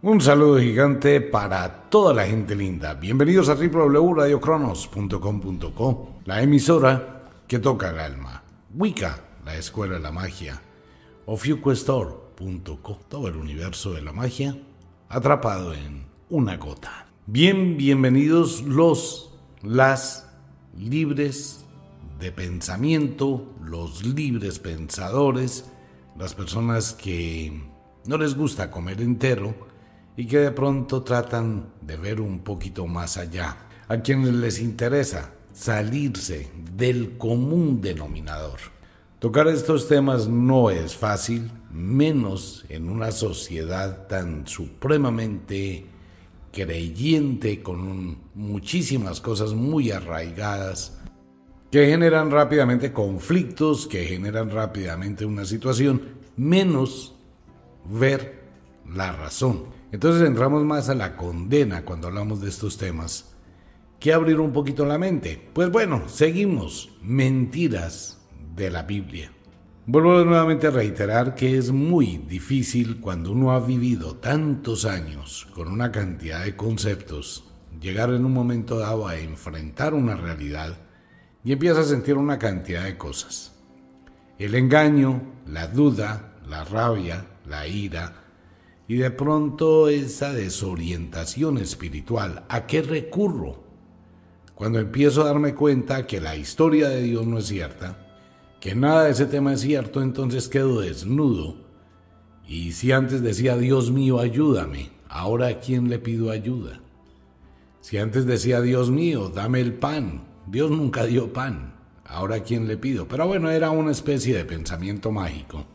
Un saludo gigante para toda la gente linda. Bienvenidos a www.radiocronos.com.co, la emisora que toca el alma. Wicca, la escuela de la magia. Ofiuquestor.co, todo el universo de la magia atrapado en una gota. Bien, bienvenidos los, las libres de pensamiento, los libres pensadores, las personas que no les gusta comer entero y que de pronto tratan de ver un poquito más allá. A quienes les interesa salirse del común denominador. Tocar estos temas no es fácil, menos en una sociedad tan supremamente creyente con muchísimas cosas muy arraigadas que generan rápidamente conflictos, que generan rápidamente una situación, menos ver la razón. Entonces entramos más a la condena cuando hablamos de estos temas que abrir un poquito la mente. Pues bueno, seguimos. Mentiras de la Biblia. Vuelvo nuevamente a reiterar que es muy difícil cuando uno ha vivido tantos años con una cantidad de conceptos, llegar en un momento dado a enfrentar una realidad y empieza a sentir una cantidad de cosas. El engaño, la duda, la rabia, la ira, y de pronto esa desorientación espiritual. ¿A qué recurro? Cuando empiezo a darme cuenta que la historia de Dios no es cierta, que nada de ese tema es cierto, entonces quedo desnudo. Y si antes decía, Dios mío, ayúdame, ahora a quién le pido ayuda? Si antes decía, Dios mío, dame el pan, Dios nunca dio pan, ahora a quién le pido. Pero bueno, era una especie de pensamiento mágico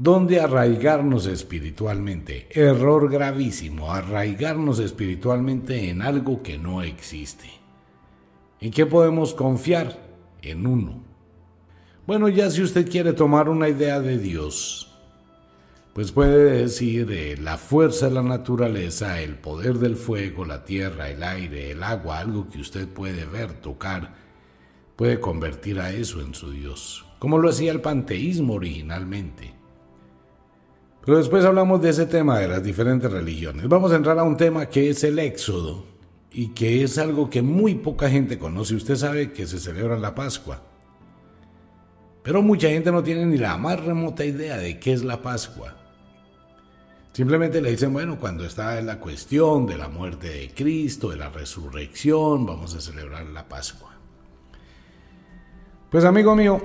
donde arraigarnos espiritualmente. Error gravísimo, arraigarnos espiritualmente en algo que no existe. ¿En qué podemos confiar? En uno. Bueno, ya si usted quiere tomar una idea de Dios, pues puede decir eh, la fuerza de la naturaleza, el poder del fuego, la tierra, el aire, el agua, algo que usted puede ver, tocar, puede convertir a eso en su Dios, como lo hacía el panteísmo originalmente. Pero después hablamos de ese tema de las diferentes religiones. Vamos a entrar a un tema que es el éxodo y que es algo que muy poca gente conoce. Usted sabe que se celebra la Pascua. Pero mucha gente no tiene ni la más remota idea de qué es la Pascua. Simplemente le dicen, bueno, cuando está en la cuestión de la muerte de Cristo, de la resurrección, vamos a celebrar la Pascua. Pues amigo mío,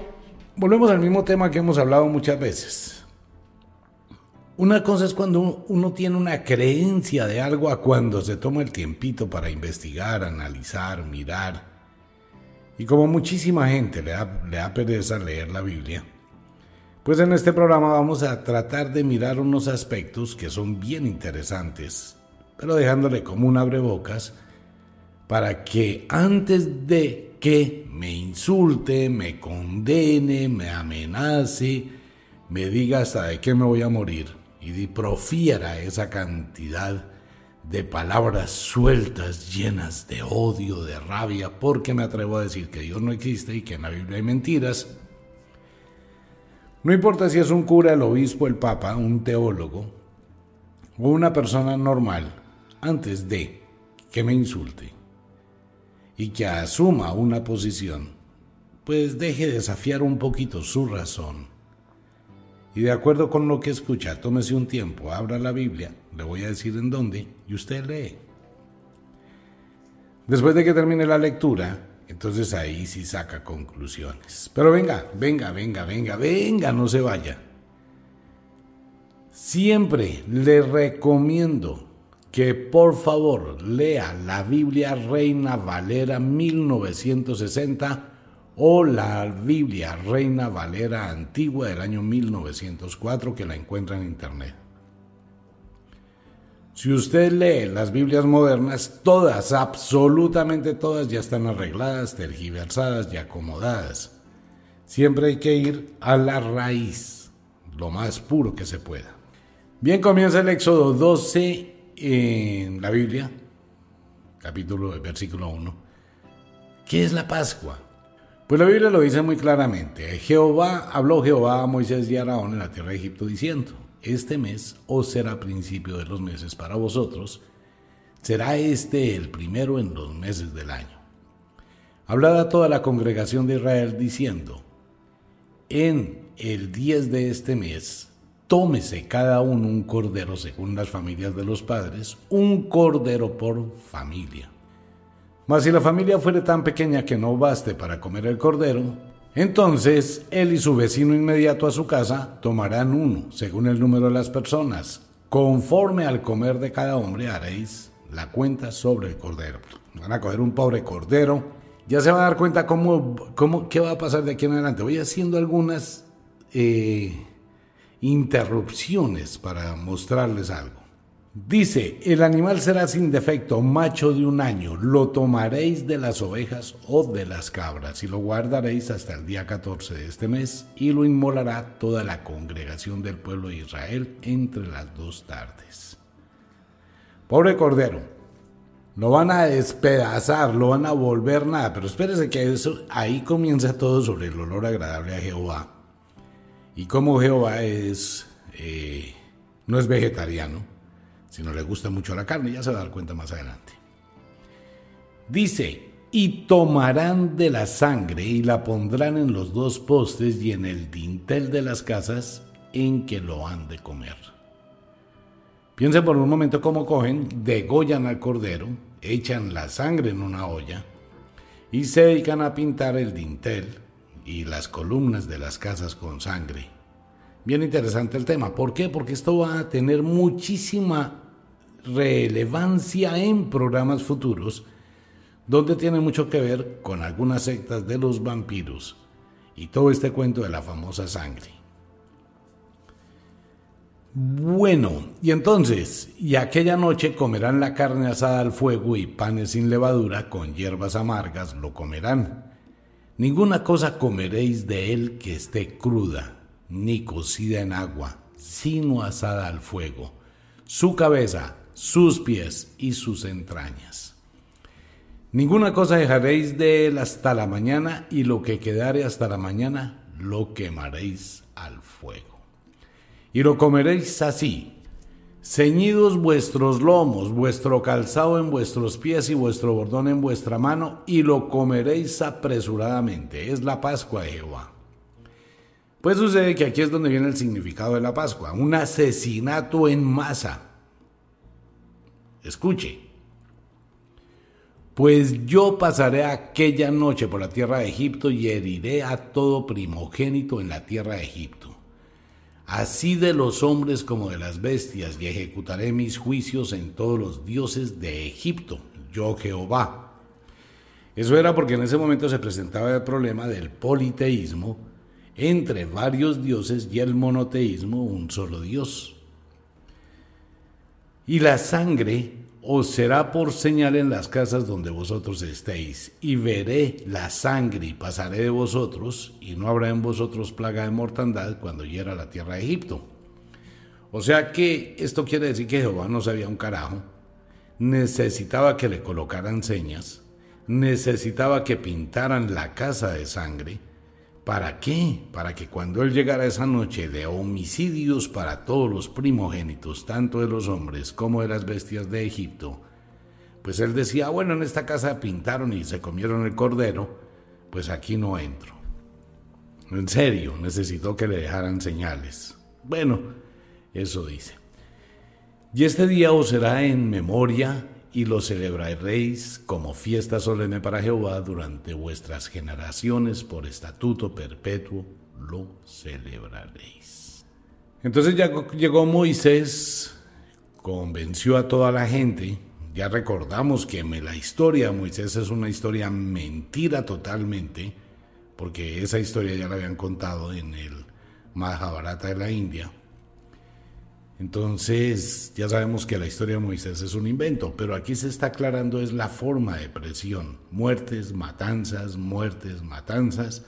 volvemos al mismo tema que hemos hablado muchas veces. Una cosa es cuando uno tiene una creencia de algo a cuando se toma el tiempito para investigar, analizar, mirar. Y como muchísima gente le da, le da pereza leer la Biblia, pues en este programa vamos a tratar de mirar unos aspectos que son bien interesantes, pero dejándole como un abrebocas para que antes de que me insulte, me condene, me amenace, me diga hasta de qué me voy a morir, y profiera esa cantidad de palabras sueltas, llenas de odio, de rabia, porque me atrevo a decir que Dios no existe y que en la Biblia hay mentiras. No importa si es un cura, el obispo, el papa, un teólogo o una persona normal, antes de que me insulte y que asuma una posición, pues deje desafiar un poquito su razón y de acuerdo con lo que escucha, tómese un tiempo, abra la Biblia, le voy a decir en dónde, y usted lee. Después de que termine la lectura, entonces ahí sí saca conclusiones. Pero venga, venga, venga, venga, venga, no se vaya. Siempre le recomiendo que por favor lea la Biblia Reina Valera 1960 o la Biblia Reina Valera Antigua del año 1904 que la encuentra en Internet. Si usted lee las Biblias modernas, todas, absolutamente todas ya están arregladas, tergiversadas y acomodadas. Siempre hay que ir a la raíz, lo más puro que se pueda. Bien, comienza el Éxodo 12 en la Biblia, capítulo, versículo 1. ¿Qué es la Pascua? Pues la Biblia lo dice muy claramente. Jehová habló Jehová a Moisés y a Araón en la tierra de Egipto diciendo, este mes o será principio de los meses para vosotros? ¿Será este el primero en los meses del año? Hablad a toda la congregación de Israel diciendo, en el 10 de este mes, tómese cada uno un cordero según las familias de los padres, un cordero por familia. Mas si la familia fuere tan pequeña que no baste para comer el cordero, entonces él y su vecino inmediato a su casa tomarán uno, según el número de las personas. Conforme al comer de cada hombre haréis la cuenta sobre el cordero. Van a coger un pobre cordero ya se va a dar cuenta cómo, cómo, qué va a pasar de aquí en adelante. Voy haciendo algunas eh, interrupciones para mostrarles algo. Dice, el animal será sin defecto, macho de un año, lo tomaréis de las ovejas o de las cabras y lo guardaréis hasta el día 14 de este mes y lo inmolará toda la congregación del pueblo de Israel entre las dos tardes. Pobre cordero, lo van a despedazar, lo van a volver nada, pero espérese que eso, ahí comienza todo sobre el olor agradable a Jehová. Y como Jehová es, eh, no es vegetariano, sino le gusta mucho la carne, ya se va a dar cuenta más adelante. Dice, y tomarán de la sangre y la pondrán en los dos postes y en el dintel de las casas en que lo han de comer. Piensen por un momento cómo cogen, degollan al cordero, echan la sangre en una olla y se dedican a pintar el dintel y las columnas de las casas con sangre. Bien interesante el tema. ¿Por qué? Porque esto va a tener muchísima relevancia en programas futuros donde tiene mucho que ver con algunas sectas de los vampiros y todo este cuento de la famosa sangre. Bueno, y entonces, y aquella noche comerán la carne asada al fuego y panes sin levadura con hierbas amargas lo comerán. Ninguna cosa comeréis de él que esté cruda, ni cocida en agua, sino asada al fuego, su cabeza, sus pies y sus entrañas. Ninguna cosa dejaréis de él hasta la mañana, y lo que quedare hasta la mañana lo quemaréis al fuego y lo comeréis así. Ceñidos vuestros lomos, vuestro calzado en vuestros pies y vuestro bordón en vuestra mano, y lo comeréis apresuradamente. Es la Pascua de Jehová. Pues sucede que aquí es donde viene el significado de la Pascua, un asesinato en masa. Escuche. Pues yo pasaré aquella noche por la tierra de Egipto y heriré a todo primogénito en la tierra de Egipto así de los hombres como de las bestias, y ejecutaré mis juicios en todos los dioses de Egipto, yo Jehová. Eso era porque en ese momento se presentaba el problema del politeísmo entre varios dioses y el monoteísmo, un solo Dios. Y la sangre os será por señal en las casas donde vosotros estéis, y veré la sangre y pasaré de vosotros, y no habrá en vosotros plaga de mortandad cuando hiera la tierra de Egipto. O sea que esto quiere decir que Jehová no sabía un carajo, necesitaba que le colocaran señas, necesitaba que pintaran la casa de sangre, ¿Para qué? Para que cuando él llegara esa noche de homicidios para todos los primogénitos, tanto de los hombres como de las bestias de Egipto, pues él decía, bueno, en esta casa pintaron y se comieron el cordero, pues aquí no entro. En serio, necesitó que le dejaran señales. Bueno, eso dice. Y este día os será en memoria y lo celebraréis como fiesta solemne para Jehová durante vuestras generaciones, por estatuto perpetuo lo celebraréis. Entonces ya llegó Moisés, convenció a toda la gente, ya recordamos que la historia de Moisés es una historia mentira totalmente, porque esa historia ya la habían contado en el Mahabharata de la India. Entonces, ya sabemos que la historia de Moisés es un invento, pero aquí se está aclarando es la forma de presión. Muertes, matanzas, muertes, matanzas.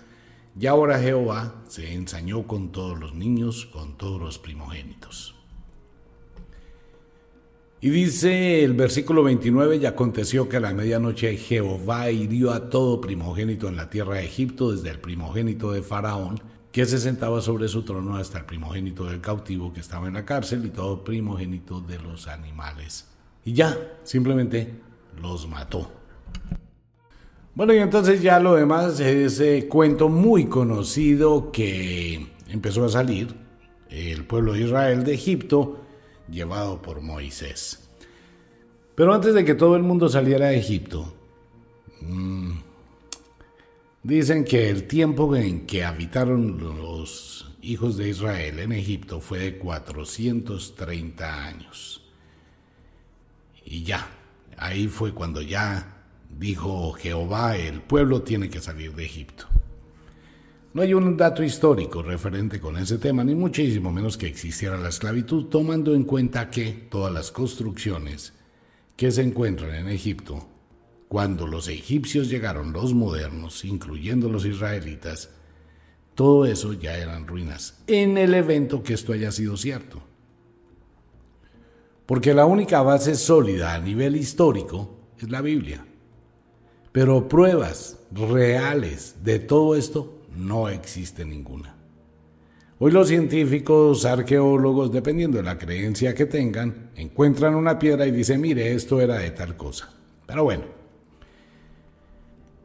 Y ahora Jehová se ensañó con todos los niños, con todos los primogénitos. Y dice el versículo 29, y aconteció que a la medianoche Jehová hirió a todo primogénito en la tierra de Egipto, desde el primogénito de Faraón, que se sentaba sobre su trono hasta el primogénito del cautivo que estaba en la cárcel y todo primogénito de los animales. Y ya, simplemente los mató. Bueno, y entonces ya lo demás es ese cuento muy conocido que empezó a salir, el pueblo de Israel de Egipto, llevado por Moisés. Pero antes de que todo el mundo saliera de Egipto, mmm, Dicen que el tiempo en que habitaron los hijos de Israel en Egipto fue de 430 años. Y ya, ahí fue cuando ya dijo Jehová, el pueblo tiene que salir de Egipto. No hay un dato histórico referente con ese tema, ni muchísimo menos que existiera la esclavitud, tomando en cuenta que todas las construcciones que se encuentran en Egipto cuando los egipcios llegaron, los modernos, incluyendo los israelitas, todo eso ya eran ruinas, en el evento que esto haya sido cierto. Porque la única base sólida a nivel histórico es la Biblia. Pero pruebas reales de todo esto no existe ninguna. Hoy los científicos, arqueólogos, dependiendo de la creencia que tengan, encuentran una piedra y dicen, mire, esto era de tal cosa. Pero bueno,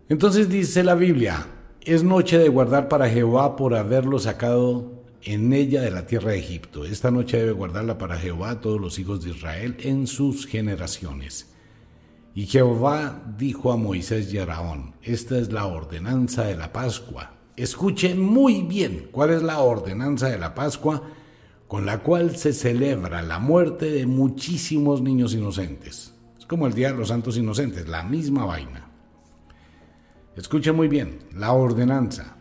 entonces dice la Biblia, es noche de guardar para Jehová por haberlo sacado en ella de la tierra de Egipto. Esta noche debe guardarla para Jehová todos los hijos de Israel en sus generaciones. Y Jehová dijo a Moisés y a Araón, esta es la ordenanza de la Pascua. Escuchen muy bien cuál es la ordenanza de la Pascua con la cual se celebra la muerte de muchísimos niños inocentes. Es como el Día de los Santos Inocentes, la misma vaina. Escuche muy bien, la ordenanza.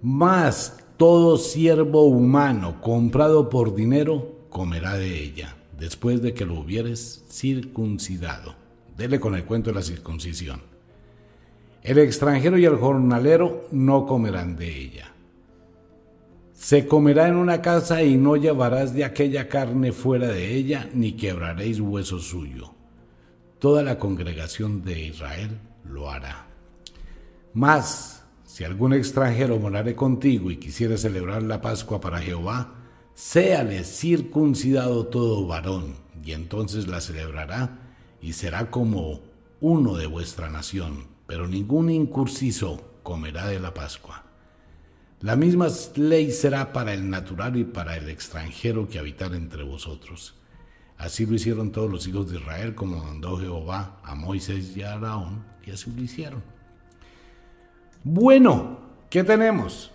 Más todo siervo humano comprado por dinero comerá de ella, después de que lo hubieres circuncidado. Dele con el cuento de la circuncisión. El extranjero y el jornalero no comerán de ella. Se comerá en una casa y no llevarás de aquella carne fuera de ella, ni quebraréis hueso suyo. Toda la congregación de Israel lo hará. Mas, si algún extranjero morare contigo y quisiere celebrar la Pascua para Jehová, séale circuncidado todo varón, y entonces la celebrará, y será como uno de vuestra nación, pero ningún incursiso comerá de la Pascua. La misma ley será para el natural y para el extranjero que habitar entre vosotros. Así lo hicieron todos los hijos de Israel, como mandó Jehová a Moisés y a Araón, y así lo hicieron. Bueno, ¿qué tenemos?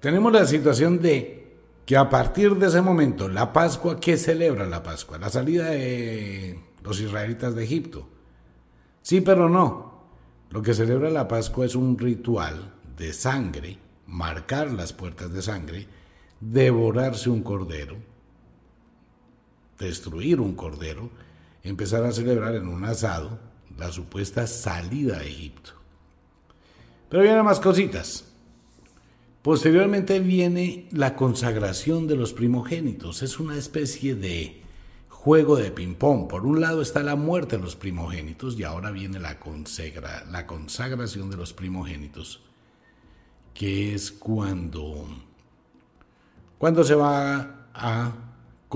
Tenemos la situación de que a partir de ese momento, la Pascua, ¿qué celebra la Pascua? La salida de los israelitas de Egipto. Sí, pero no. Lo que celebra la Pascua es un ritual de sangre, marcar las puertas de sangre, devorarse un cordero, destruir un cordero, empezar a celebrar en un asado la supuesta salida de Egipto. Pero vienen más cositas. Posteriormente viene la consagración de los primogénitos. Es una especie de juego de ping-pong. Por un lado está la muerte de los primogénitos y ahora viene la, consagra, la consagración de los primogénitos, que es cuando, cuando se va a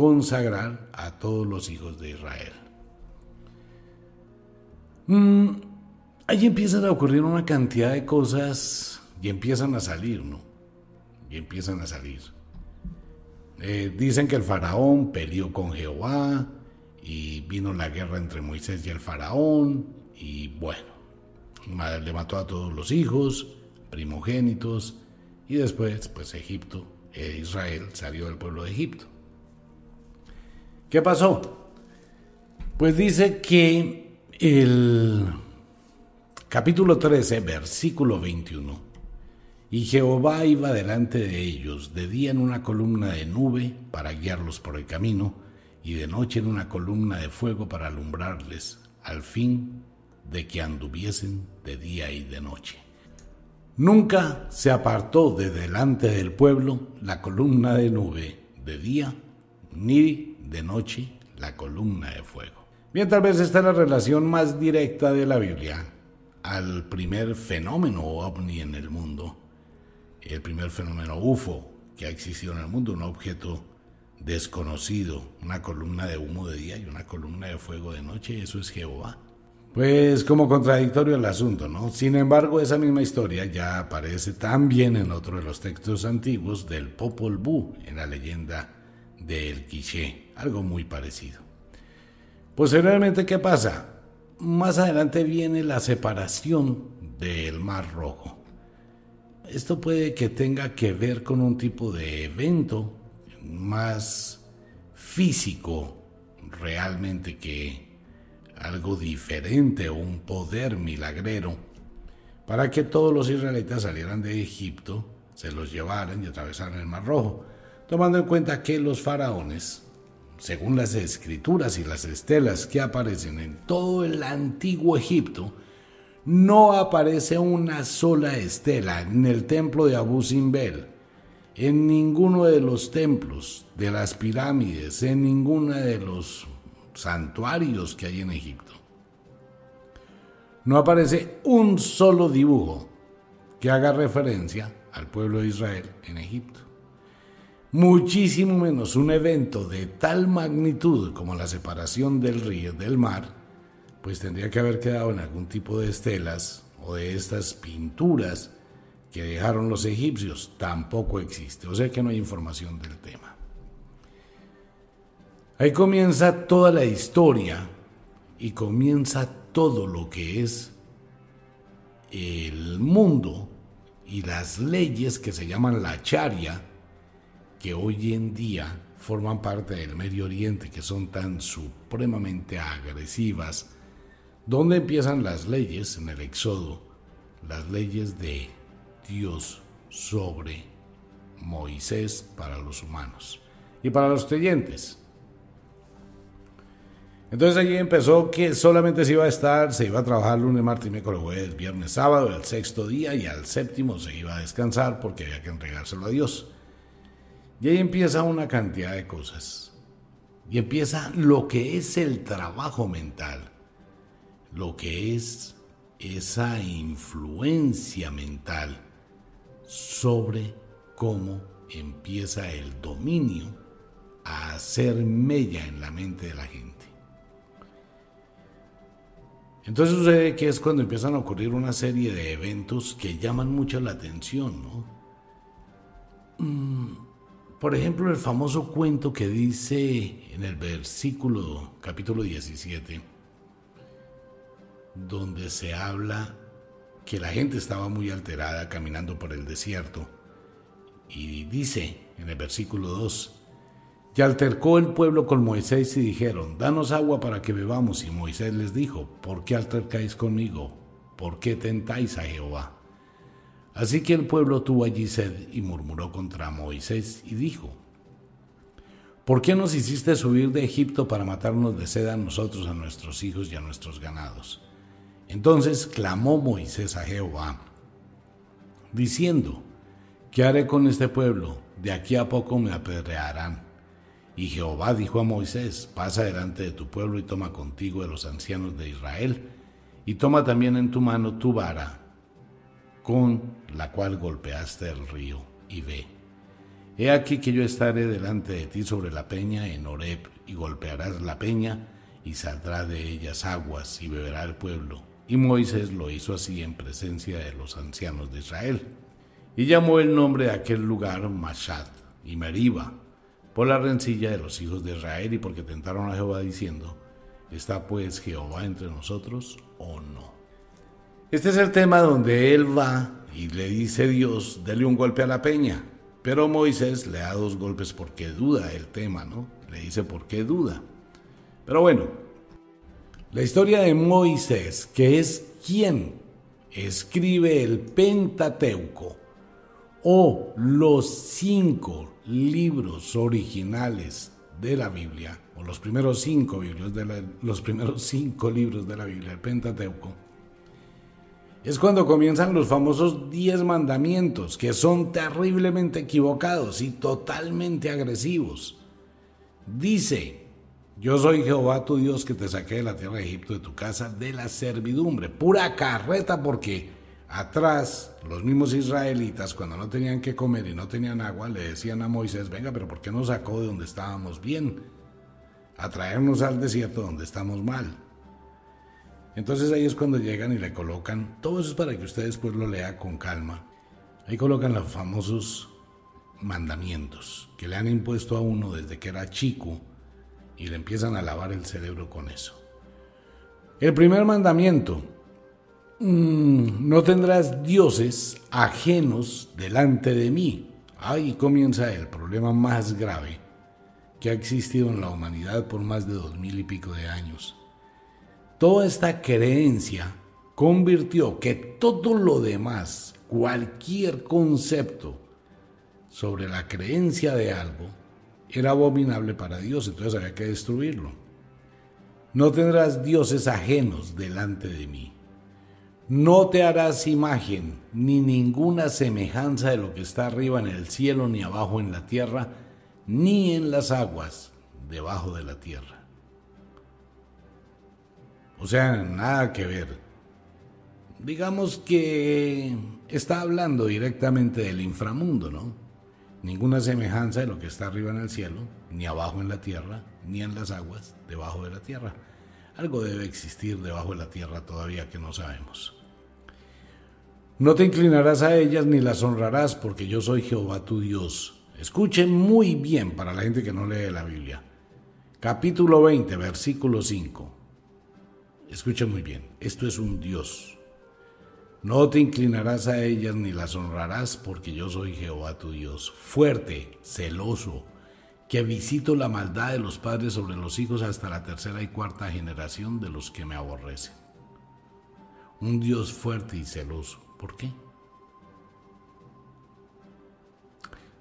consagrar a todos los hijos de Israel. Mm, ahí empiezan a ocurrir una cantidad de cosas y empiezan a salir, ¿no? Y empiezan a salir. Eh, dicen que el faraón peleó con Jehová y vino la guerra entre Moisés y el faraón y bueno, le mató a todos los hijos, primogénitos y después pues Egipto, e Israel salió del pueblo de Egipto. ¿Qué pasó? Pues dice que el Capítulo 13, versículo 21. Y Jehová iba delante de ellos de día en una columna de nube para guiarlos por el camino, y de noche en una columna de fuego para alumbrarles, al fin de que anduviesen de día y de noche. Nunca se apartó de delante del pueblo la columna de nube de día, ni de noche la columna de fuego. Bien, tal vez esta es la relación más directa de la Biblia al primer fenómeno ovni en el mundo, el primer fenómeno UFO que ha existido en el mundo, un objeto desconocido, una columna de humo de día y una columna de fuego de noche, eso es Jehová. Pues como contradictorio el asunto, ¿no? Sin embargo, esa misma historia ya aparece también en otro de los textos antiguos del Popol Vuh, en la leyenda del Quiché, algo muy parecido. Posteriormente, ¿qué pasa? Más adelante viene la separación del Mar Rojo. Esto puede que tenga que ver con un tipo de evento más físico realmente que algo diferente o un poder milagrero para que todos los israelitas salieran de Egipto, se los llevaran y atravesaran el Mar Rojo, tomando en cuenta que los faraones, según las escrituras y las estelas que aparecen en todo el antiguo Egipto, no aparece una sola estela en el templo de Abu Simbel, en ninguno de los templos de las pirámides, en ninguno de los santuarios que hay en Egipto. No aparece un solo dibujo que haga referencia al pueblo de Israel en Egipto. Muchísimo menos un evento de tal magnitud como la separación del río del mar pues tendría que haber quedado en algún tipo de estelas o de estas pinturas que dejaron los egipcios. Tampoco existe, o sea que no hay información del tema. Ahí comienza toda la historia y comienza todo lo que es el mundo y las leyes que se llaman la charia, que hoy en día forman parte del Medio Oriente, que son tan supremamente agresivas, ¿Dónde empiezan las leyes en el Éxodo? Las leyes de Dios sobre Moisés para los humanos y para los creyentes. Entonces allí empezó que solamente se iba a estar, se iba a trabajar lunes, martes, miércoles, jueves, viernes, sábado, el sexto día y al séptimo se iba a descansar porque había que entregárselo a Dios. Y ahí empieza una cantidad de cosas. Y empieza lo que es el trabajo mental lo que es esa influencia mental sobre cómo empieza el dominio a hacer mella en la mente de la gente. Entonces sucede que es cuando empiezan a ocurrir una serie de eventos que llaman mucho la atención, ¿no? Mm, por ejemplo, el famoso cuento que dice en el versículo capítulo 17, donde se habla que la gente estaba muy alterada caminando por el desierto. Y dice en el versículo 2, y altercó el pueblo con Moisés y dijeron, danos agua para que bebamos. Y Moisés les dijo, ¿por qué altercáis conmigo? ¿Por qué tentáis a Jehová? Así que el pueblo tuvo allí sed y murmuró contra Moisés y dijo, ¿por qué nos hiciste subir de Egipto para matarnos de sed a nosotros, a nuestros hijos y a nuestros ganados? Entonces clamó Moisés a Jehová, diciendo, ¿qué haré con este pueblo? De aquí a poco me apedrearán. Y Jehová dijo a Moisés, pasa delante de tu pueblo y toma contigo de los ancianos de Israel, y toma también en tu mano tu vara, con la cual golpeaste el río, y ve. He aquí que yo estaré delante de ti sobre la peña en Horeb, y golpearás la peña, y saldrá de ellas aguas, y beberá el pueblo y Moisés lo hizo así en presencia de los ancianos de Israel. Y llamó el nombre de aquel lugar Mashat y Meriba, por la rencilla de los hijos de Israel y porque tentaron a Jehová diciendo, ¿está pues Jehová entre nosotros o no? Este es el tema donde él va y le dice Dios, dele un golpe a la peña. Pero Moisés le da dos golpes porque duda el tema, ¿no? Le dice por qué duda. Pero bueno, la historia de Moisés, que es quien escribe el Pentateuco o los cinco libros originales de la Biblia, o los primeros cinco, de los primeros cinco libros de la Biblia, el Pentateuco, es cuando comienzan los famosos diez mandamientos, que son terriblemente equivocados y totalmente agresivos. Dice, yo soy Jehová tu Dios que te saqué de la tierra de Egipto, de tu casa, de la servidumbre. Pura carreta porque Atrás, los mismos israelitas, cuando no tenían que comer y no tenían agua, le decían a Moisés, venga, pero ¿por qué nos sacó de donde estábamos bien? A traernos al desierto donde estamos mal. Entonces ahí es cuando llegan y le colocan, todo eso es para que usted después lo lea con calma. Ahí colocan los famosos mandamientos que le han impuesto a uno desde que era chico y le empiezan a lavar el cerebro con eso. El primer mandamiento, Mm, no tendrás dioses ajenos delante de mí. Ahí comienza el problema más grave que ha existido en la humanidad por más de dos mil y pico de años. Toda esta creencia convirtió que todo lo demás, cualquier concepto sobre la creencia de algo, era abominable para Dios, entonces había que destruirlo. No tendrás dioses ajenos delante de mí. No te harás imagen ni ninguna semejanza de lo que está arriba en el cielo, ni abajo en la tierra, ni en las aguas debajo de la tierra. O sea, nada que ver. Digamos que está hablando directamente del inframundo, ¿no? Ninguna semejanza de lo que está arriba en el cielo, ni abajo en la tierra, ni en las aguas debajo de la tierra. Algo debe existir debajo de la tierra todavía que no sabemos. No te inclinarás a ellas ni las honrarás, porque yo soy Jehová tu Dios. Escuche muy bien para la gente que no lee la Biblia. Capítulo 20, versículo 5. Escuche muy bien, esto es un Dios. No te inclinarás a ellas ni las honrarás, porque yo soy Jehová tu Dios, fuerte, celoso, que visito la maldad de los padres sobre los hijos hasta la tercera y cuarta generación de los que me aborrecen. Un Dios fuerte y celoso. ¿Por qué?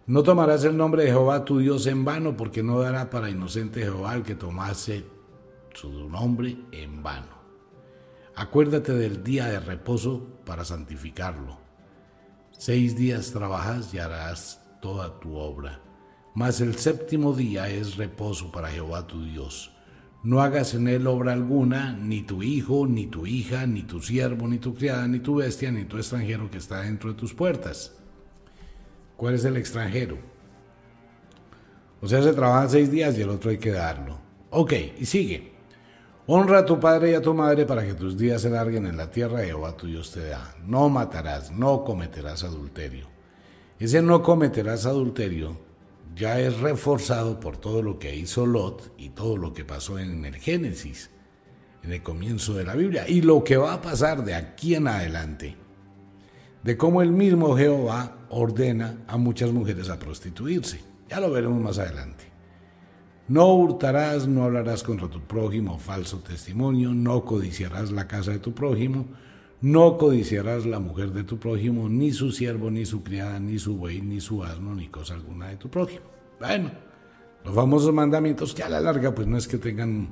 No tomarás el nombre de Jehová tu Dios en vano, porque no dará para inocente Jehová el que tomase su nombre en vano. Acuérdate del día de reposo para santificarlo. Seis días trabajas y harás toda tu obra, mas el séptimo día es reposo para Jehová tu Dios. No hagas en él obra alguna, ni tu hijo, ni tu hija, ni tu siervo, ni tu criada, ni tu bestia, ni tu extranjero que está dentro de tus puertas. ¿Cuál es el extranjero? O sea, se trabaja seis días y el otro hay que darlo. Ok, y sigue. Honra a tu padre y a tu madre para que tus días se larguen en la tierra Jehová tu Dios te da. No matarás, no cometerás adulterio. Ese no cometerás adulterio ya es reforzado por todo lo que hizo Lot y todo lo que pasó en el Génesis, en el comienzo de la Biblia, y lo que va a pasar de aquí en adelante, de cómo el mismo Jehová ordena a muchas mujeres a prostituirse. Ya lo veremos más adelante. No hurtarás, no hablarás contra tu prójimo falso testimonio, no codiciarás la casa de tu prójimo, no codiciarás la mujer de tu prójimo, ni su siervo, ni su criada, ni su buey, ni su asno, ni cosa alguna de tu prójimo. Bueno, los famosos mandamientos que a la larga pues no es que tengan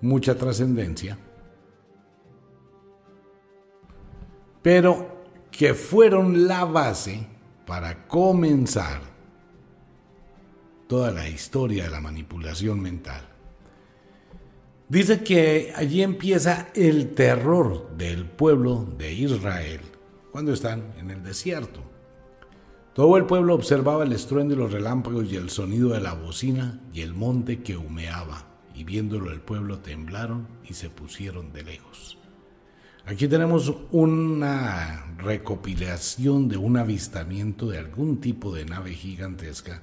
mucha trascendencia, pero que fueron la base para comenzar toda la historia de la manipulación mental. Dice que allí empieza el terror del pueblo de Israel cuando están en el desierto. Todo el pueblo observaba el estruendo y los relámpagos y el sonido de la bocina y el monte que humeaba, y viéndolo el pueblo temblaron y se pusieron de lejos. Aquí tenemos una recopilación de un avistamiento de algún tipo de nave gigantesca,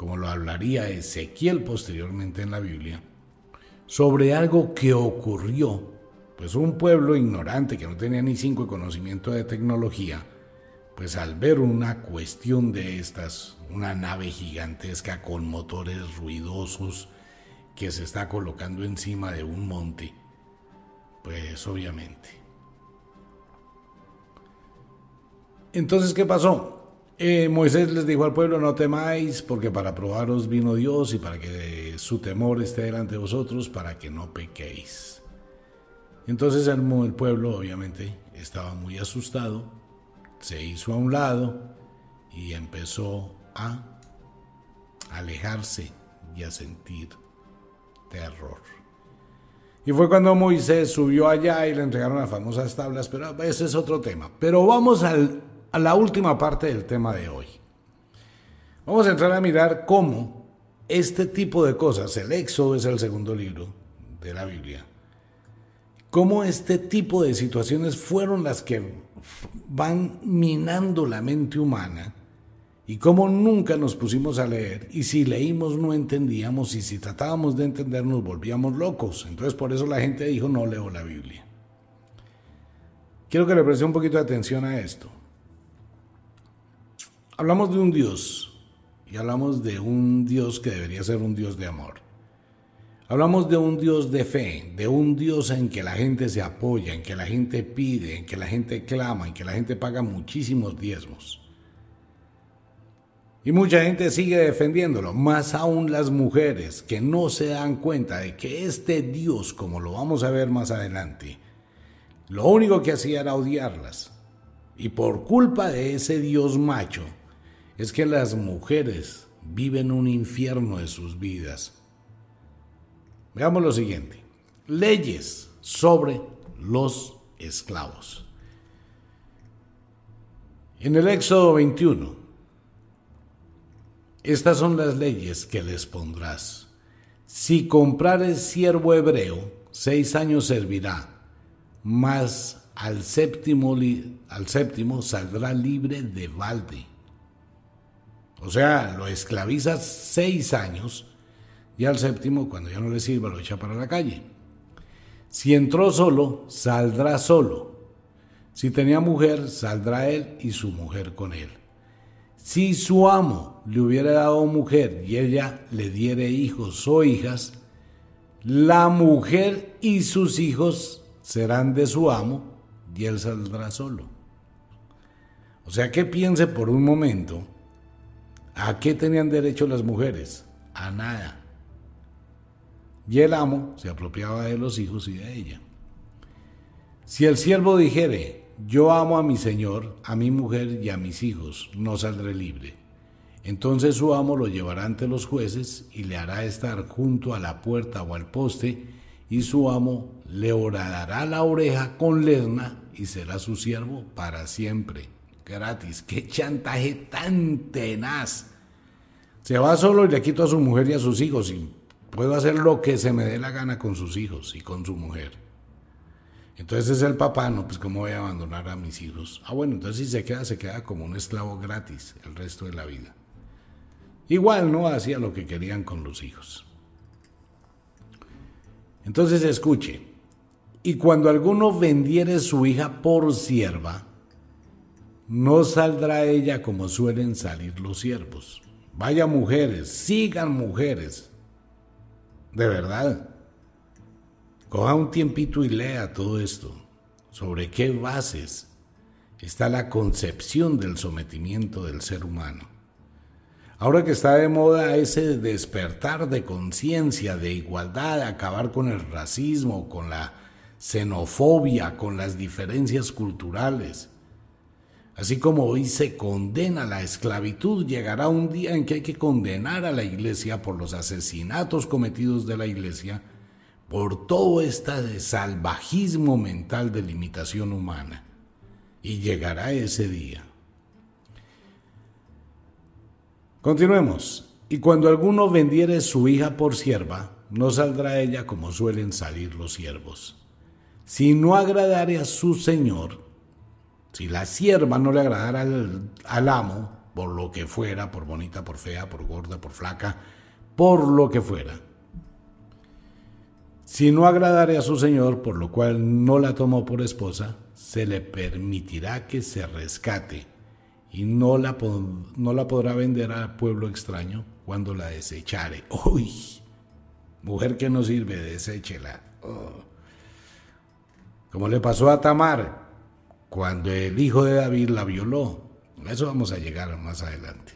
como lo hablaría Ezequiel posteriormente en la Biblia, sobre algo que ocurrió, pues un pueblo ignorante que no tenía ni cinco conocimiento de tecnología, pues al ver una cuestión de estas, una nave gigantesca con motores ruidosos que se está colocando encima de un monte, pues obviamente. Entonces, ¿qué pasó? Eh, Moisés les dijo al pueblo, no temáis, porque para probaros vino Dios y para que su temor esté delante de vosotros, para que no pequéis. Entonces el, el pueblo obviamente estaba muy asustado, se hizo a un lado y empezó a alejarse y a sentir terror. Y fue cuando Moisés subió allá y le entregaron las famosas tablas, pero ese es otro tema. Pero vamos a la última parte del tema de hoy. Vamos a entrar a mirar cómo este tipo de cosas, el Éxodo es el segundo libro de la Biblia, cómo este tipo de situaciones fueron las que van minando la mente humana y cómo nunca nos pusimos a leer y si leímos no entendíamos y si tratábamos de entender nos volvíamos locos. Entonces por eso la gente dijo no leo la Biblia. Quiero que le preste un poquito de atención a esto. Hablamos de un Dios y hablamos de un Dios que debería ser un Dios de amor. Hablamos de un Dios de fe, de un Dios en que la gente se apoya, en que la gente pide, en que la gente clama, en que la gente paga muchísimos diezmos. Y mucha gente sigue defendiéndolo, más aún las mujeres que no se dan cuenta de que este Dios, como lo vamos a ver más adelante, lo único que hacía era odiarlas. Y por culpa de ese Dios macho, es que las mujeres viven un infierno de sus vidas. Veamos lo siguiente. Leyes sobre los esclavos. En el Éxodo 21, estas son las leyes que les pondrás. Si comprares siervo hebreo, seis años servirá, mas al séptimo, al séptimo saldrá libre de balde. O sea, lo esclavizas seis años y al séptimo, cuando ya no le sirva, lo echa para la calle. Si entró solo, saldrá solo. Si tenía mujer, saldrá él y su mujer con él. Si su amo le hubiera dado mujer y ella le diere hijos o hijas, la mujer y sus hijos serán de su amo y él saldrá solo. O sea que piense por un momento, ¿a qué tenían derecho las mujeres? A nada. Y el amo se apropiaba de los hijos y de ella. Si el siervo dijere, yo amo a mi Señor, a mi mujer y a mis hijos, no saldré libre. Entonces su amo lo llevará ante los jueces y le hará estar junto a la puerta o al poste, y su amo le horadará la oreja con lesna y será su siervo para siempre. Gratis. ¡Qué chantaje tan tenaz! Se va solo y le quito a su mujer y a sus hijos y puedo hacer lo que se me dé la gana con sus hijos y con su mujer. Entonces es el papá, no, pues cómo voy a abandonar a mis hijos. Ah, bueno, entonces si se queda, se queda como un esclavo gratis el resto de la vida. Igual no hacía lo que querían con los hijos. Entonces escuche, y cuando alguno vendiere su hija por sierva, no saldrá ella como suelen salir los siervos. Vaya mujeres, sigan mujeres. De verdad. Coja un tiempito y lea todo esto. ¿Sobre qué bases está la concepción del sometimiento del ser humano? Ahora que está de moda ese despertar de conciencia, de igualdad, acabar con el racismo, con la xenofobia, con las diferencias culturales. Así como hoy se condena la esclavitud, llegará un día en que hay que condenar a la iglesia por los asesinatos cometidos de la iglesia por todo este salvajismo mental de limitación humana. Y llegará ese día. Continuemos. Y cuando alguno vendiere su hija por sierva, no saldrá ella como suelen salir los siervos. Si no agradare a su señor, si la sierva no le agradara al, amo, por lo que fuera, por bonita, por fea, por gorda, por flaca, por lo que fuera, si no agradare a su señor, por lo cual no la tomó por esposa, se le permitirá que se rescate y no la, no la podrá vender al pueblo extraño cuando la desechare. ¡Uy! Mujer que no sirve, deséchela. Oh. Como le pasó a Tamar cuando el hijo de David la violó. A eso vamos a llegar más adelante.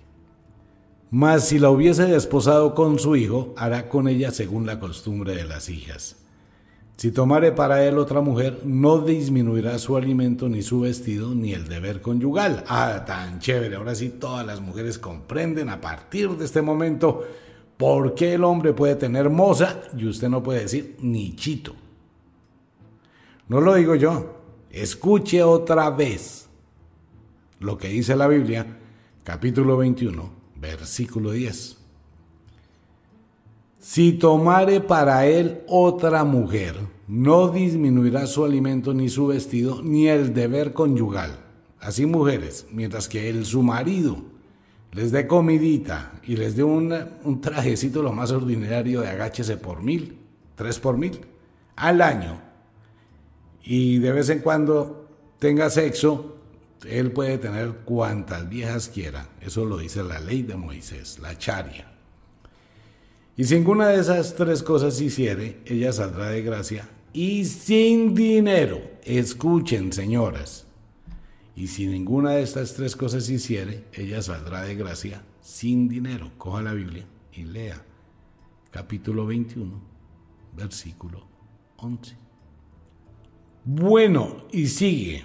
Mas si la hubiese desposado con su hijo, hará con ella según la costumbre de las hijas. Si tomare para él otra mujer, no disminuirá su alimento, ni su vestido, ni el deber conyugal. Ah, tan chévere. Ahora sí todas las mujeres comprenden a partir de este momento por qué el hombre puede tener moza y usted no puede decir ni chito. No lo digo yo. Escuche otra vez lo que dice la Biblia, capítulo 21, versículo 10. Si tomare para él otra mujer, no disminuirá su alimento ni su vestido, ni el deber conyugal. Así mujeres, mientras que él, su marido, les dé comidita y les dé un, un trajecito lo más ordinario de agáchese por mil, tres por mil, al año, y de vez en cuando tenga sexo, él puede tener cuantas viejas quiera. Eso lo dice la ley de Moisés, la charia. Y si ninguna de esas tres cosas hiciere, ella saldrá de gracia y sin dinero. Escuchen, señoras. Y si ninguna de estas tres cosas hiciere, ella saldrá de gracia sin dinero. Coja la Biblia y lea. Capítulo 21, versículo 11. Bueno, y sigue.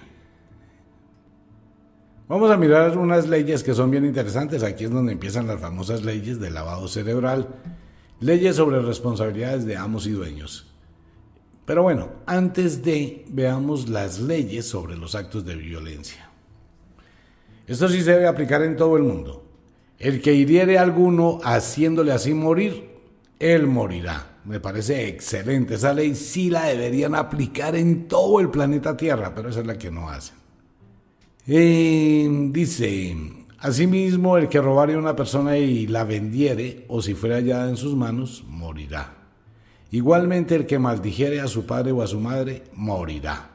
Vamos a mirar unas leyes que son bien interesantes. Aquí es donde empiezan las famosas leyes del lavado cerebral. Leyes sobre responsabilidades de amos y dueños. Pero bueno, antes de veamos las leyes sobre los actos de violencia. Esto sí se debe aplicar en todo el mundo. El que hiriere a alguno haciéndole así morir, él morirá. Me parece excelente. Esa ley sí la deberían aplicar en todo el planeta Tierra, pero esa es la que no hacen. Eh, dice, Asimismo, el que robare a una persona y la vendiere, o si fuera hallada en sus manos, morirá. Igualmente, el que maldijere a su padre o a su madre, morirá.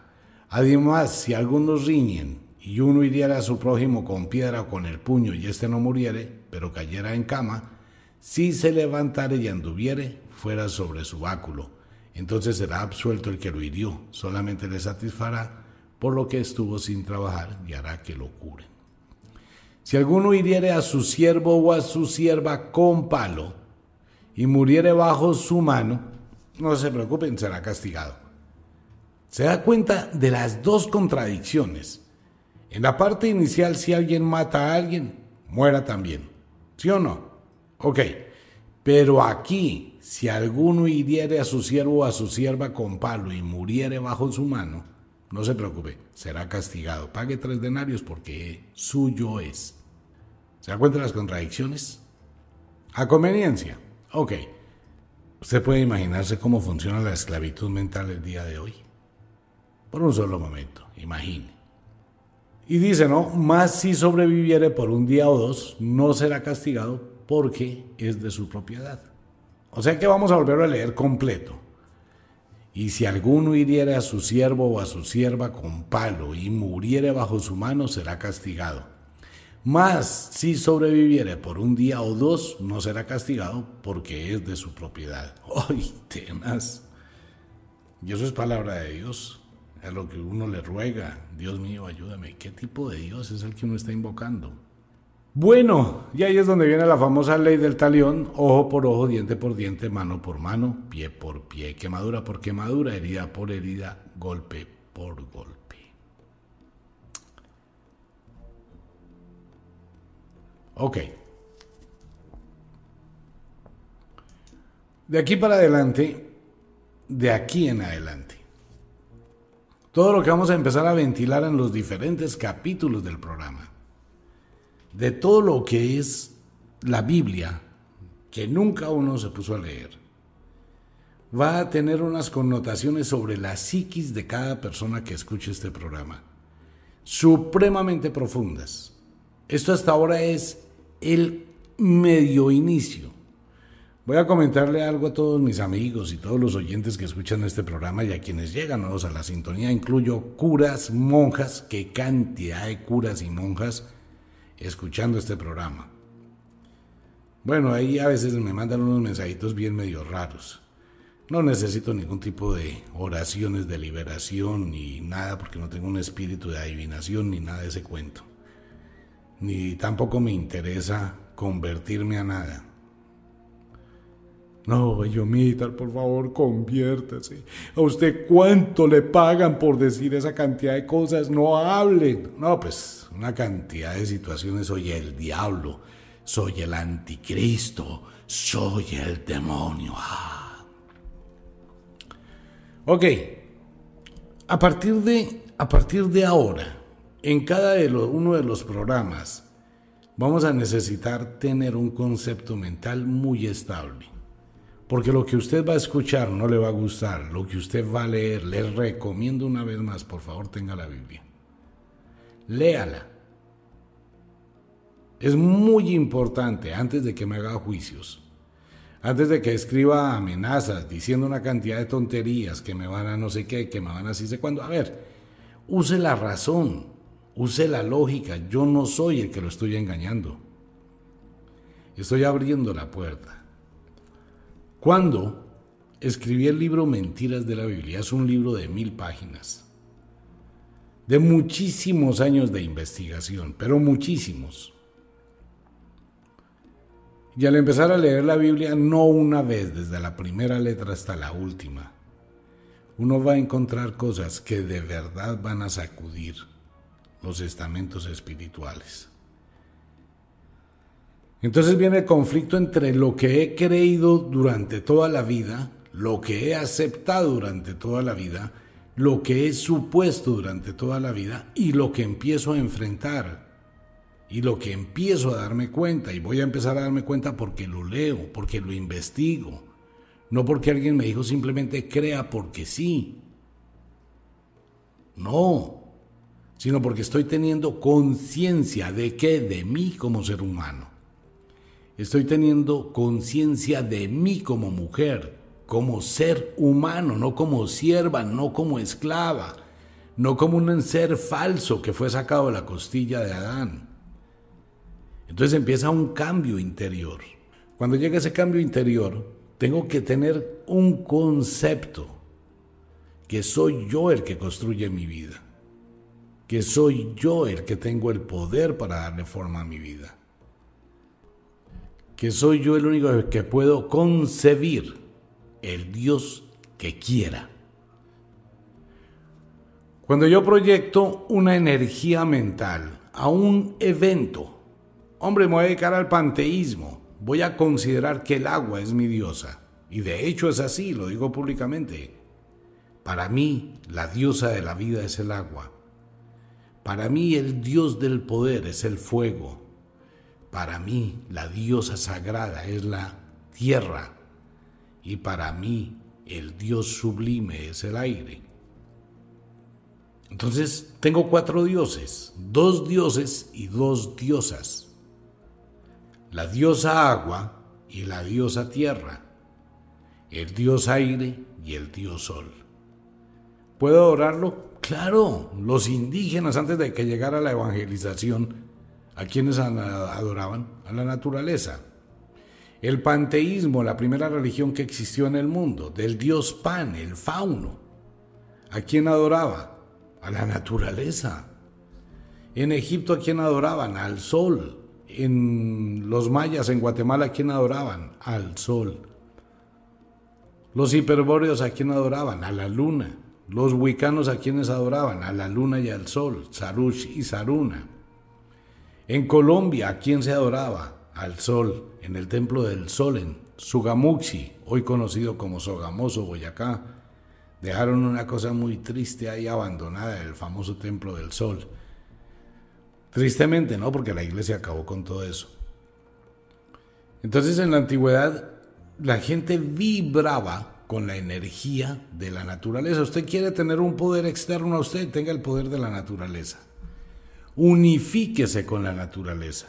Además, si algunos riñen y uno hiriera a su prójimo con piedra o con el puño y éste no muriere, pero cayera en cama, si se levantare y anduviere, fuera sobre su báculo. Entonces será absuelto el que lo hirió, solamente le satisfará por lo que estuvo sin trabajar y hará que lo curen. Si alguno hiriere a su siervo o a su sierva con palo y muriere bajo su mano, no se preocupen, será castigado. Se da cuenta de las dos contradicciones. En la parte inicial, si alguien mata a alguien, muera también. ¿Sí o no? Ok. Pero aquí, si alguno hiriere a su siervo o a su sierva con palo y muriere bajo su mano, no se preocupe, será castigado. Pague tres denarios porque suyo es. ¿Se da cuenta de las contradicciones? A conveniencia. Ok. Usted puede imaginarse cómo funciona la esclavitud mental el día de hoy. Por un solo momento, imagine. Y dice, ¿no? Más si sobreviviere por un día o dos, no será castigado porque es de su propiedad. O sea que vamos a volverlo a leer completo. Y si alguno hiriere a su siervo o a su sierva con palo y muriere bajo su mano, será castigado. Mas si sobreviviere por un día o dos, no será castigado porque es de su propiedad. ¡Ay, tenaz! Y eso es palabra de Dios. Es lo que uno le ruega. Dios mío, ayúdame. ¿Qué tipo de Dios es el que uno está invocando? Bueno, y ahí es donde viene la famosa ley del talión, ojo por ojo, diente por diente, mano por mano, pie por pie, quemadura por quemadura, herida por herida, golpe por golpe. Ok. De aquí para adelante, de aquí en adelante, todo lo que vamos a empezar a ventilar en los diferentes capítulos del programa de todo lo que es la Biblia, que nunca uno se puso a leer, va a tener unas connotaciones sobre la psiquis de cada persona que escuche este programa, supremamente profundas. Esto hasta ahora es el medio inicio. Voy a comentarle algo a todos mis amigos y todos los oyentes que escuchan este programa y a quienes llegan nuevos a la sintonía. Incluyo curas, monjas, qué cantidad de curas y monjas escuchando este programa. Bueno, ahí a veces me mandan unos mensajitos bien medio raros. No necesito ningún tipo de oraciones de liberación ni nada porque no tengo un espíritu de adivinación ni nada de ese cuento. Ni tampoco me interesa convertirme a nada. No, Bellomita, por favor, conviértase. ¿A usted cuánto le pagan por decir esa cantidad de cosas? No hablen. No, pues una cantidad de situaciones. Soy el diablo, soy el anticristo, soy el demonio. Ah. Ok, a partir de, a partir de ahora, en cada uno de los programas, vamos a necesitar tener un concepto mental muy estable. Porque lo que usted va a escuchar no le va a gustar, lo que usted va a leer, le recomiendo una vez más, por favor, tenga la Biblia. Léala. Es muy importante antes de que me haga juicios, antes de que escriba amenazas diciendo una cantidad de tonterías que me van a no sé qué, que me van a así sé cuándo. A ver, use la razón, use la lógica. Yo no soy el que lo estoy engañando. Estoy abriendo la puerta. Cuando escribí el libro Mentiras de la Biblia, es un libro de mil páginas, de muchísimos años de investigación, pero muchísimos. Y al empezar a leer la Biblia, no una vez, desde la primera letra hasta la última, uno va a encontrar cosas que de verdad van a sacudir los estamentos espirituales. Entonces viene el conflicto entre lo que he creído durante toda la vida, lo que he aceptado durante toda la vida, lo que he supuesto durante toda la vida y lo que empiezo a enfrentar. Y lo que empiezo a darme cuenta, y voy a empezar a darme cuenta porque lo leo, porque lo investigo, no porque alguien me dijo simplemente crea porque sí. No, sino porque estoy teniendo conciencia de qué, de mí como ser humano. Estoy teniendo conciencia de mí como mujer, como ser humano, no como sierva, no como esclava, no como un ser falso que fue sacado de la costilla de Adán. Entonces empieza un cambio interior. Cuando llega ese cambio interior, tengo que tener un concepto, que soy yo el que construye mi vida, que soy yo el que tengo el poder para darle forma a mi vida que soy yo el único que puedo concebir el Dios que quiera. Cuando yo proyecto una energía mental a un evento, hombre, me voy a dedicar al panteísmo, voy a considerar que el agua es mi diosa. Y de hecho es así, lo digo públicamente. Para mí, la diosa de la vida es el agua. Para mí, el dios del poder es el fuego. Para mí la diosa sagrada es la tierra y para mí el dios sublime es el aire. Entonces tengo cuatro dioses, dos dioses y dos diosas. La diosa agua y la diosa tierra, el dios aire y el dios sol. ¿Puedo adorarlo? Claro, los indígenas antes de que llegara la evangelización ¿A quiénes adoraban? A la naturaleza. El panteísmo, la primera religión que existió en el mundo, del dios Pan, el fauno. ¿A quién adoraba? A la naturaleza. En Egipto, ¿a quién adoraban? Al sol. En los mayas, en Guatemala, ¿a quién adoraban? Al sol. Los hiperbóreos, ¿a quién adoraban? A la luna. Los huicanos, ¿a quiénes adoraban? A la luna y al sol, Sarush y Saruna. En Colombia, ¿a quién se adoraba? Al sol, en el templo del sol en Sugamuxi, hoy conocido como Sogamoso, Boyacá. Dejaron una cosa muy triste ahí abandonada, el famoso templo del sol. Tristemente, ¿no? Porque la iglesia acabó con todo eso. Entonces en la antigüedad la gente vibraba con la energía de la naturaleza. Usted quiere tener un poder externo a usted, tenga el poder de la naturaleza unifíquese con la naturaleza.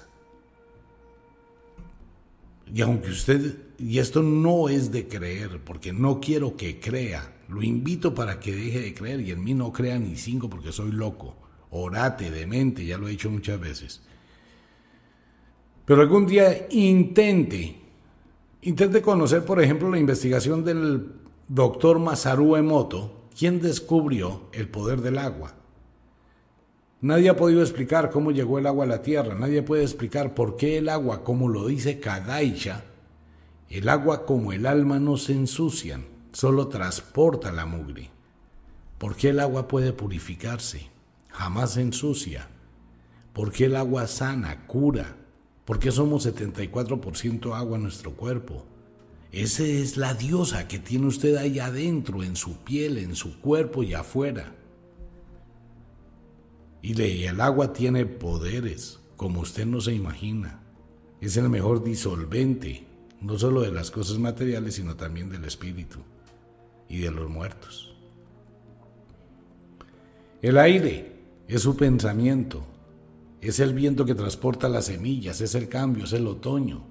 Y aunque usted, y esto no es de creer, porque no quiero que crea, lo invito para que deje de creer y en mí no crea ni cinco porque soy loco, orate, demente, ya lo he dicho muchas veces. Pero algún día intente, intente conocer, por ejemplo, la investigación del doctor Masaru Emoto, quien descubrió el poder del agua. Nadie ha podido explicar cómo llegó el agua a la tierra, nadie puede explicar por qué el agua, como lo dice Kadaisha, el agua como el alma no se ensucian, solo transporta la mugre. ¿Por qué el agua puede purificarse? Jamás se ensucia. ¿Por qué el agua sana, cura? ¿Por qué somos 74% agua en nuestro cuerpo? Esa es la diosa que tiene usted ahí adentro, en su piel, en su cuerpo y afuera. Y el agua tiene poderes, como usted no se imagina. Es el mejor disolvente, no solo de las cosas materiales, sino también del espíritu y de los muertos. El aire es su pensamiento, es el viento que transporta las semillas, es el cambio, es el otoño.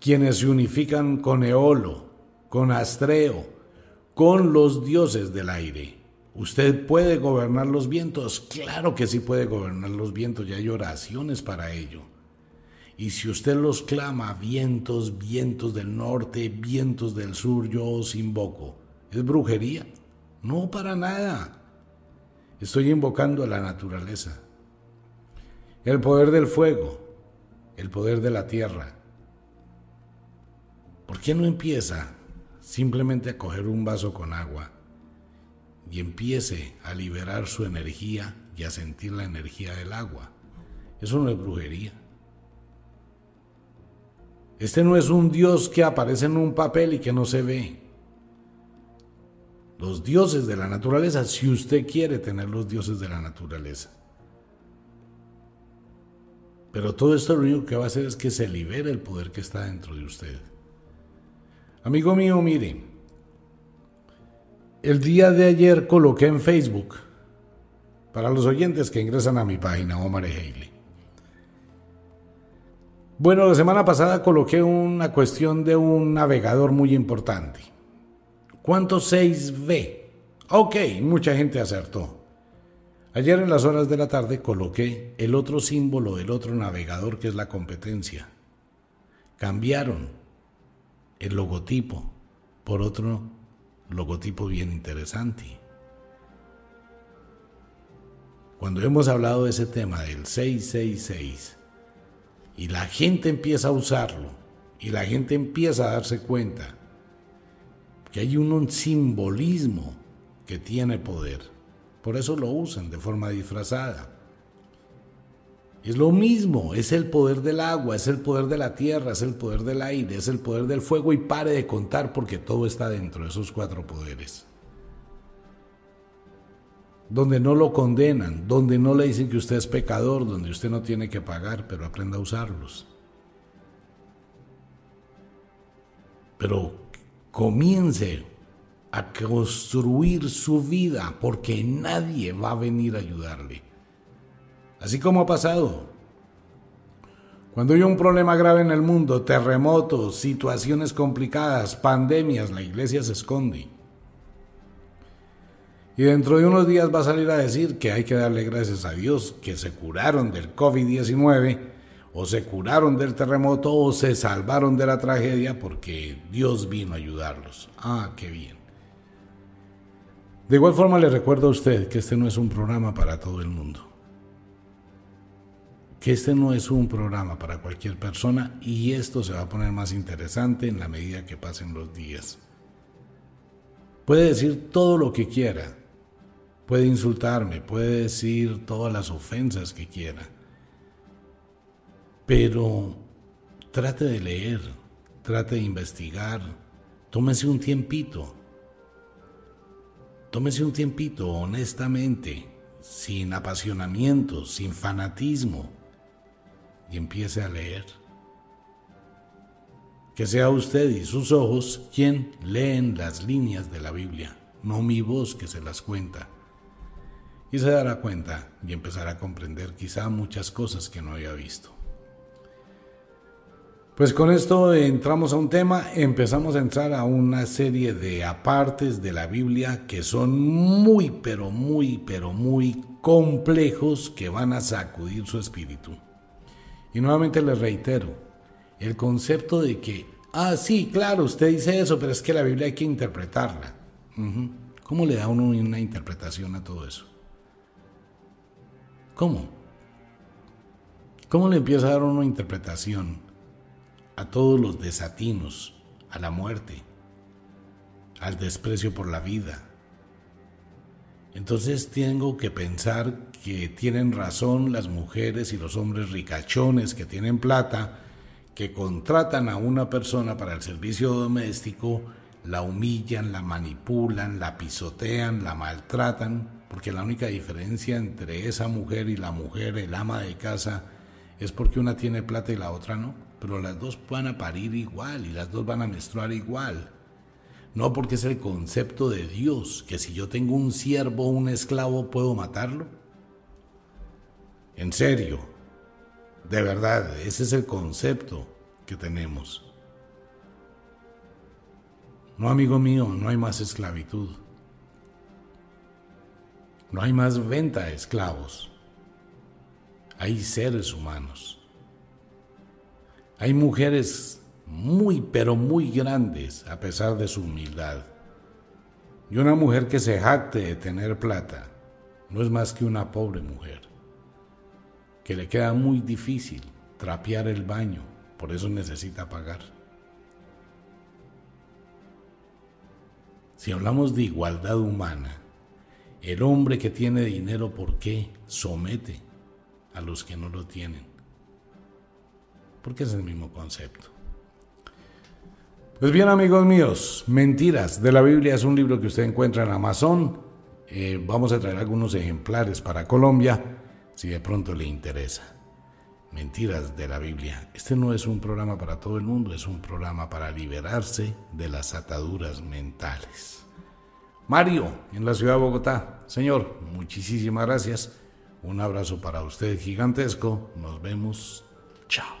Quienes se unifican con Eolo, con Astreo, con los dioses del aire. ¿Usted puede gobernar los vientos? Claro que sí puede gobernar los vientos y hay oraciones para ello. Y si usted los clama, vientos, vientos del norte, vientos del sur, yo os invoco. ¿Es brujería? No, para nada. Estoy invocando a la naturaleza. El poder del fuego, el poder de la tierra. ¿Por qué no empieza simplemente a coger un vaso con agua y empiece a liberar su energía y a sentir la energía del agua? Eso no es brujería. Este no es un Dios que aparece en un papel y que no se ve. Los dioses de la naturaleza, si usted quiere tener los dioses de la naturaleza. Pero todo esto lo único que va a hacer es que se libere el poder que está dentro de usted. Amigo mío, mire, el día de ayer coloqué en Facebook, para los oyentes que ingresan a mi página, Omar Haley, bueno, la semana pasada coloqué una cuestión de un navegador muy importante. ¿Cuántos 6V? Ok, mucha gente acertó. Ayer en las horas de la tarde coloqué el otro símbolo del otro navegador que es la competencia. Cambiaron el logotipo por otro logotipo bien interesante. Cuando hemos hablado de ese tema del 666, y la gente empieza a usarlo y la gente empieza a darse cuenta que hay un simbolismo que tiene poder. Por eso lo usan de forma disfrazada. Es lo mismo, es el poder del agua, es el poder de la tierra, es el poder del aire, es el poder del fuego y pare de contar porque todo está dentro de esos cuatro poderes donde no lo condenan, donde no le dicen que usted es pecador, donde usted no tiene que pagar, pero aprenda a usarlos. Pero comience a construir su vida porque nadie va a venir a ayudarle. Así como ha pasado. Cuando hay un problema grave en el mundo, terremotos, situaciones complicadas, pandemias, la iglesia se esconde. Y dentro de unos días va a salir a decir que hay que darle gracias a Dios que se curaron del COVID-19 o se curaron del terremoto o se salvaron de la tragedia porque Dios vino a ayudarlos. Ah, qué bien. De igual forma le recuerdo a usted que este no es un programa para todo el mundo. Que este no es un programa para cualquier persona y esto se va a poner más interesante en la medida que pasen los días. Puede decir todo lo que quiera, Puede insultarme, puede decir todas las ofensas que quiera. Pero trate de leer, trate de investigar, tómese un tiempito. Tómese un tiempito honestamente, sin apasionamiento, sin fanatismo, y empiece a leer. Que sea usted y sus ojos quien leen las líneas de la Biblia, no mi voz que se las cuenta y se dará cuenta y empezará a comprender quizá muchas cosas que no había visto. Pues con esto entramos a un tema, empezamos a entrar a una serie de apartes de la Biblia que son muy, pero muy, pero muy complejos que van a sacudir su espíritu. Y nuevamente les reitero, el concepto de que, ah, sí, claro, usted dice eso, pero es que la Biblia hay que interpretarla. ¿Cómo le da uno una interpretación a todo eso? ¿Cómo? ¿Cómo le empieza a dar una interpretación a todos los desatinos, a la muerte, al desprecio por la vida? Entonces tengo que pensar que tienen razón las mujeres y los hombres ricachones que tienen plata, que contratan a una persona para el servicio doméstico, la humillan, la manipulan, la pisotean, la maltratan Porque la única diferencia entre esa mujer y la mujer, el ama de casa, es porque una tiene plata y la otra no. Pero las dos van a parir igual y las dos van a menstruar igual. No porque es el concepto de Dios, que si yo tengo un siervo o un esclavo puedo matarlo. En serio, de verdad, ese es el concepto que tenemos. No, amigo mío, no hay más esclavitud. No hay más venta de esclavos. Hay seres humanos. Hay mujeres muy, pero muy grandes a pesar de su humildad. Y una mujer que se jacte de tener plata no es más que una pobre mujer, que le queda muy difícil trapear el baño, por eso necesita pagar. Si hablamos de igualdad humana, el hombre que tiene dinero, ¿por qué somete a los que no lo tienen? Porque es el mismo concepto. Pues bien, amigos míos, Mentiras de la Biblia es un libro que usted encuentra en Amazon. Eh, vamos a traer algunos ejemplares para Colombia, si de pronto le interesa. Mentiras de la Biblia. Este no es un programa para todo el mundo, es un programa para liberarse de las ataduras mentales. Mario, en la ciudad de Bogotá. Señor, muchísimas gracias. Un abrazo para usted gigantesco. Nos vemos. Chao.